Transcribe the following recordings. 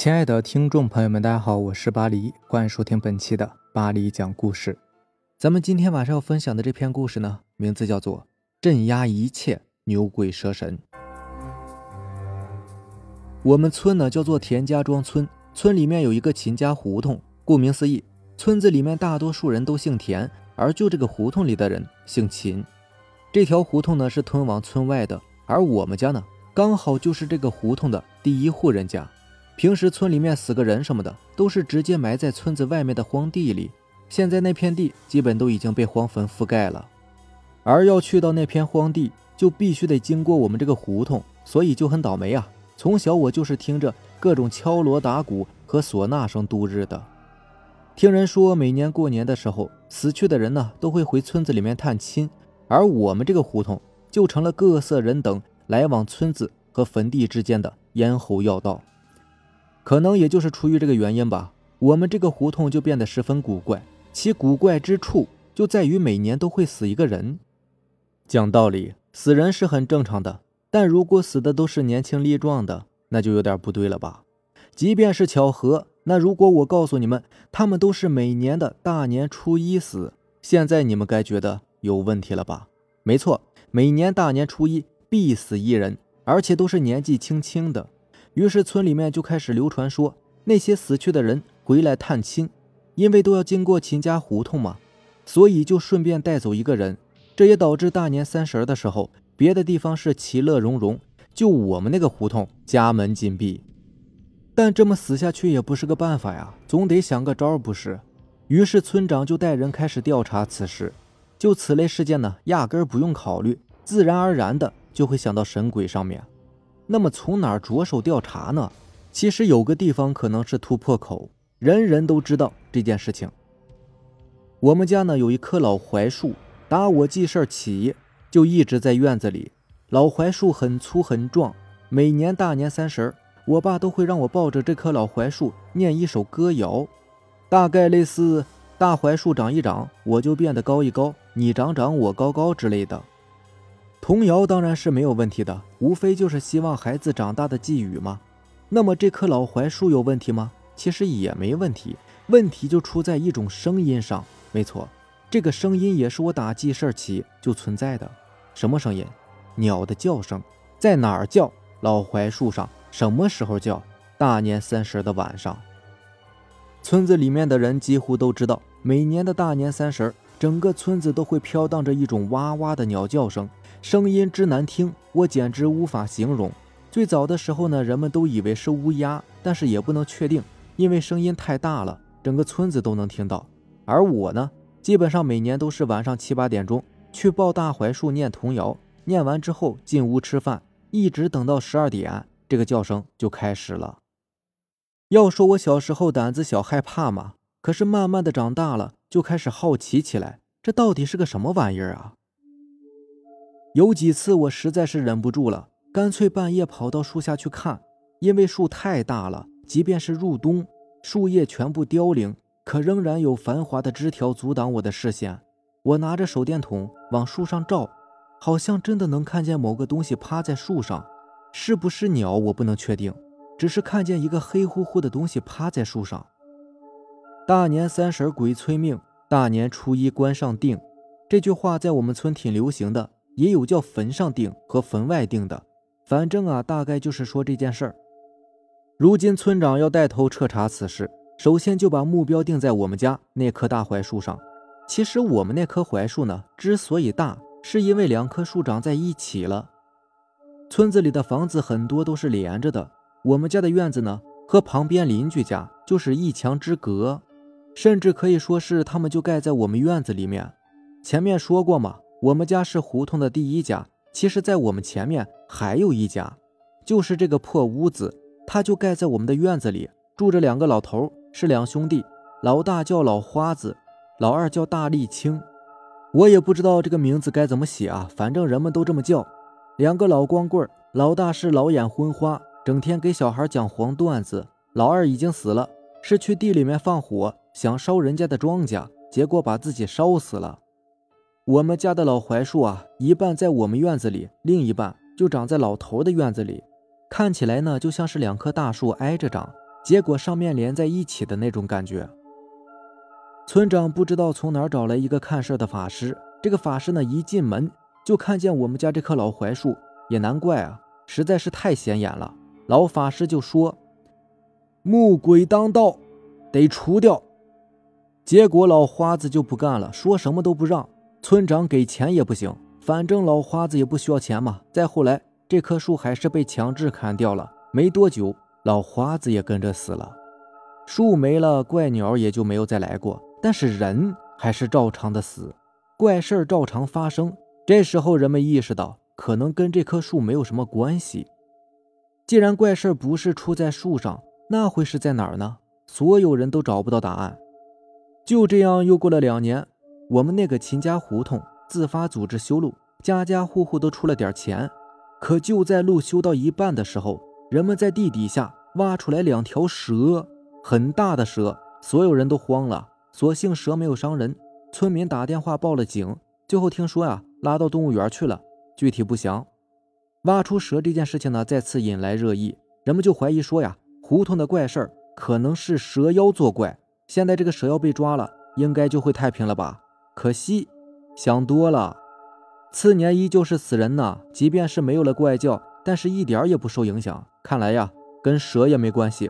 亲爱的听众朋友们，大家好，我是巴黎，欢迎收听本期的巴黎讲故事。咱们今天晚上要分享的这篇故事呢，名字叫做《镇压一切牛鬼蛇神》。我们村呢叫做田家庄村，村里面有一个秦家胡同。顾名思义，村子里面大多数人都姓田，而就这个胡同里的人姓秦。这条胡同呢是通往村外的，而我们家呢刚好就是这个胡同的第一户人家。平时村里面死个人什么的，都是直接埋在村子外面的荒地里。现在那片地基本都已经被荒坟覆盖了，而要去到那片荒地，就必须得经过我们这个胡同，所以就很倒霉啊。从小我就是听着各种敲锣打鼓和唢呐声度日的。听人说，每年过年的时候，死去的人呢都会回村子里面探亲，而我们这个胡同就成了各色人等来往村子和坟地之间的咽喉要道。可能也就是出于这个原因吧，我们这个胡同就变得十分古怪。其古怪之处就在于每年都会死一个人。讲道理，死人是很正常的，但如果死的都是年轻力壮的，那就有点不对了吧？即便是巧合，那如果我告诉你们，他们都是每年的大年初一死，现在你们该觉得有问题了吧？没错，每年大年初一必死一人，而且都是年纪轻轻的。于是村里面就开始流传说，那些死去的人回来探亲，因为都要经过秦家胡同嘛，所以就顺便带走一个人。这也导致大年三十的时候，别的地方是其乐融融，就我们那个胡同家门紧闭。但这么死下去也不是个办法呀，总得想个招不是？于是村长就带人开始调查此事。就此类事件呢，压根儿不用考虑，自然而然的就会想到神鬼上面。那么从哪儿着手调查呢？其实有个地方可能是突破口，人人都知道这件事情。我们家呢有一棵老槐树，打我记事起就一直在院子里。老槐树很粗很壮，每年大年三十，我爸都会让我抱着这棵老槐树念一首歌谣，大概类似“大槐树长一长，我就变得高一高，你长长我高高”之类的。童谣当然是没有问题的，无非就是希望孩子长大的寄语嘛。那么这棵老槐树有问题吗？其实也没问题，问题就出在一种声音上。没错，这个声音也是我打记事起就存在的。什么声音？鸟的叫声。在哪儿叫？老槐树上。什么时候叫？大年三十的晚上。村子里面的人几乎都知道，每年的大年三十，整个村子都会飘荡着一种哇哇的鸟叫声。声音之难听，我简直无法形容。最早的时候呢，人们都以为是乌鸦，但是也不能确定，因为声音太大了，整个村子都能听到。而我呢，基本上每年都是晚上七八点钟去抱大槐树念童谣，念完之后进屋吃饭，一直等到十二点，这个叫声就开始了。要说我小时候胆子小害怕嘛，可是慢慢的长大了，就开始好奇起来，这到底是个什么玩意儿啊？有几次我实在是忍不住了，干脆半夜跑到树下去看。因为树太大了，即便是入冬，树叶全部凋零，可仍然有繁华的枝条阻挡我的视线。我拿着手电筒往树上照，好像真的能看见某个东西趴在树上，是不是鸟我不能确定，只是看见一个黑乎乎的东西趴在树上。大年三十鬼催命，大年初一关上定，这句话在我们村挺流行的。也有叫坟上定和坟外定的，反正啊，大概就是说这件事儿。如今村长要带头彻查此事，首先就把目标定在我们家那棵大槐树上。其实我们那棵槐树呢，之所以大，是因为两棵树长在一起了。村子里的房子很多都是连着的，我们家的院子呢，和旁边邻居家就是一墙之隔，甚至可以说是他们就盖在我们院子里面。前面说过嘛。我们家是胡同的第一家，其实，在我们前面还有一家，就是这个破屋子，它就盖在我们的院子里，住着两个老头，是两兄弟，老大叫老花子，老二叫大沥青，我也不知道这个名字该怎么写啊，反正人们都这么叫。两个老光棍，老大是老眼昏花，整天给小孩讲黄段子；老二已经死了，是去地里面放火，想烧人家的庄稼，结果把自己烧死了。我们家的老槐树啊，一半在我们院子里，另一半就长在老头的院子里。看起来呢，就像是两棵大树挨着长，结果上面连在一起的那种感觉。村长不知道从哪儿找来一个看事的法师，这个法师呢一进门就看见我们家这棵老槐树，也难怪啊，实在是太显眼了。老法师就说：“木鬼当道，得除掉。”结果老花子就不干了，说什么都不让，村长给钱也不行，反正老花子也不需要钱嘛。再后来，这棵树还是被强制砍掉了，没多久，老花子也跟着死了。树没了，怪鸟也就没有再来过。但是人还是照常的死，怪事儿照常发生。这时候人们意识到，可能跟这棵树没有什么关系。既然怪事儿不是出在树上，那会是在哪儿呢？所有人都找不到答案。就这样又过了两年，我们那个秦家胡同自发组织修路，家家户户都出了点钱。可就在路修到一半的时候，人们在地底下挖出来两条蛇，很大的蛇，所有人都慌了。所幸蛇没有伤人，村民打电话报了警，最后听说呀，拉到动物园去了，具体不详。挖出蛇这件事情呢，再次引来热议，人们就怀疑说呀，胡同的怪事儿可能是蛇妖作怪。现在这个蛇妖被抓了，应该就会太平了吧？可惜想多了，次年依旧是死人呢。即便是没有了怪叫，但是一点也不受影响。看来呀，跟蛇也没关系。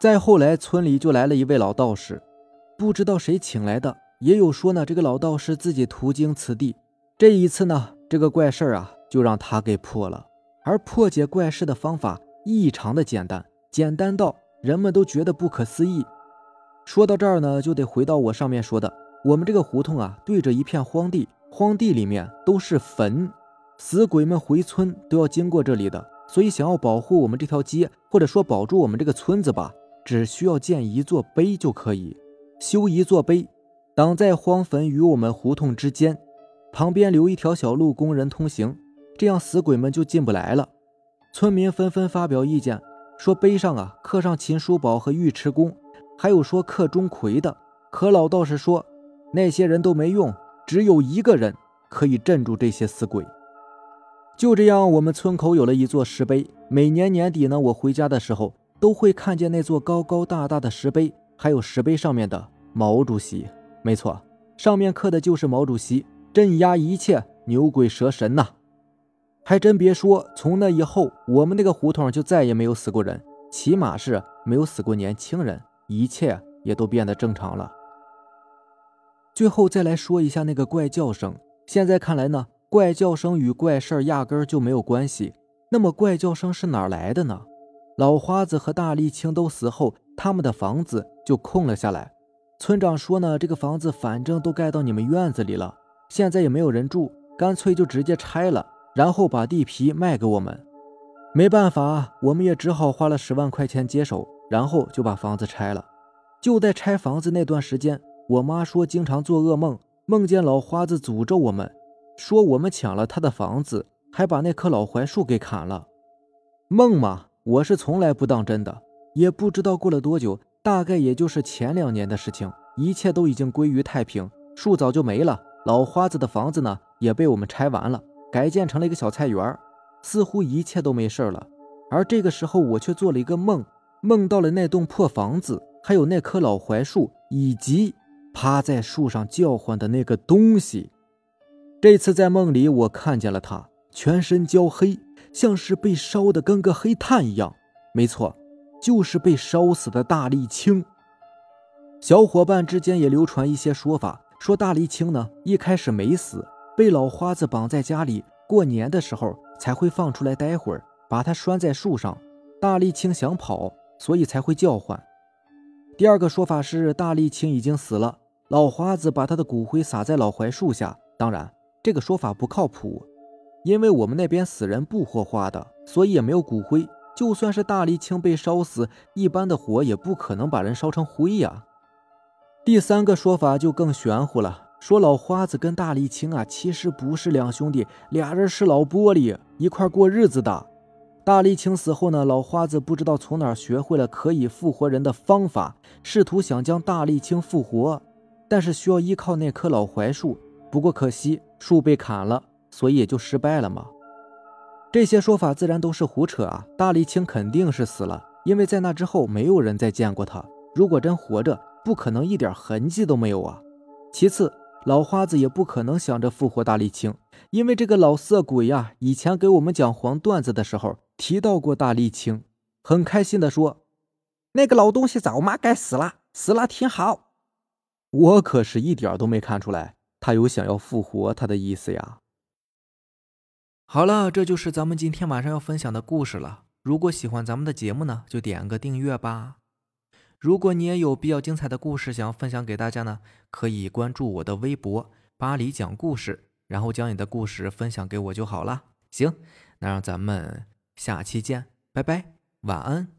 再后来，村里就来了一位老道士。不知道谁请来的，也有说呢。这个老道士自己途经此地，这一次呢，这个怪事啊，就让他给破了。而破解怪事的方法异常的简单，简单到人们都觉得不可思议。说到这儿呢，就得回到我上面说的，我们这个胡同啊，对着一片荒地，荒地里面都是坟，死鬼们回村都要经过这里的。所以，想要保护我们这条街，或者说保住我们这个村子吧，只需要建一座碑就可以。修一座碑，挡在荒坟与我们胡同之间，旁边留一条小路供人通行，这样死鬼们就进不来了。村民纷纷发表意见，说碑上啊刻上秦叔宝和尉迟恭，还有说刻钟馗的。可老道士说，那些人都没用，只有一个人可以镇住这些死鬼。就这样，我们村口有了一座石碑。每年年底呢，我回家的时候都会看见那座高高大大的石碑。还有石碑上面的毛主席，没错，上面刻的就是毛主席，镇压一切牛鬼蛇神呐！还真别说，从那以后，我们那个胡同就再也没有死过人，起码是没有死过年轻人，一切也都变得正常了。最后再来说一下那个怪叫声，现在看来呢，怪叫声与怪事儿压根儿就没有关系。那么怪叫声是哪来的呢？老花子和大沥青都死后。他们的房子就空了下来。村长说呢，这个房子反正都盖到你们院子里了，现在也没有人住，干脆就直接拆了，然后把地皮卖给我们。没办法，我们也只好花了十万块钱接手，然后就把房子拆了。就在拆房子那段时间，我妈说经常做噩梦，梦见老花子诅咒我们，说我们抢了他的房子，还把那棵老槐树给砍了。梦嘛，我是从来不当真的。也不知道过了多久，大概也就是前两年的事情，一切都已经归于太平，树早就没了，老花子的房子呢也被我们拆完了，改建成了一个小菜园，似乎一切都没事了。而这个时候，我却做了一个梦，梦到了那栋破房子，还有那棵老槐树，以及趴在树上叫唤的那个东西。这次在梦里，我看见了他，全身焦黑，像是被烧的跟个黑炭一样。没错。就是被烧死的大沥青。小伙伴之间也流传一些说法，说大沥青呢一开始没死，被老花子绑在家里，过年的时候才会放出来待会儿，把它拴在树上。大沥青想跑，所以才会叫唤。第二个说法是大沥青已经死了，老花子把他的骨灰撒在老槐树下。当然，这个说法不靠谱，因为我们那边死人不火化的，所以也没有骨灰。就算是大沥青被烧死，一般的火也不可能把人烧成灰呀。第三个说法就更玄乎了，说老花子跟大沥青啊，其实不是两兄弟，俩人是老玻璃，一块过日子的。大力青死后呢，老花子不知道从哪学会了可以复活人的方法，试图想将大力青复活，但是需要依靠那棵老槐树，不过可惜树被砍了，所以也就失败了嘛。这些说法自然都是胡扯啊！大力青肯定是死了，因为在那之后没有人再见过他。如果真活着，不可能一点痕迹都没有啊。其次，老花子也不可能想着复活大力青，因为这个老色鬼呀，以前给我们讲黄段子的时候提到过大沥青，很开心的说：“那个老东西早嘛该死了，死了挺好。”我可是一点都没看出来他有想要复活他的意思呀。好了，这就是咱们今天晚上要分享的故事了。如果喜欢咱们的节目呢，就点个订阅吧。如果你也有比较精彩的故事想要分享给大家呢，可以关注我的微博“巴黎讲故事”，然后将你的故事分享给我就好了。行，那让咱们下期见，拜拜，晚安。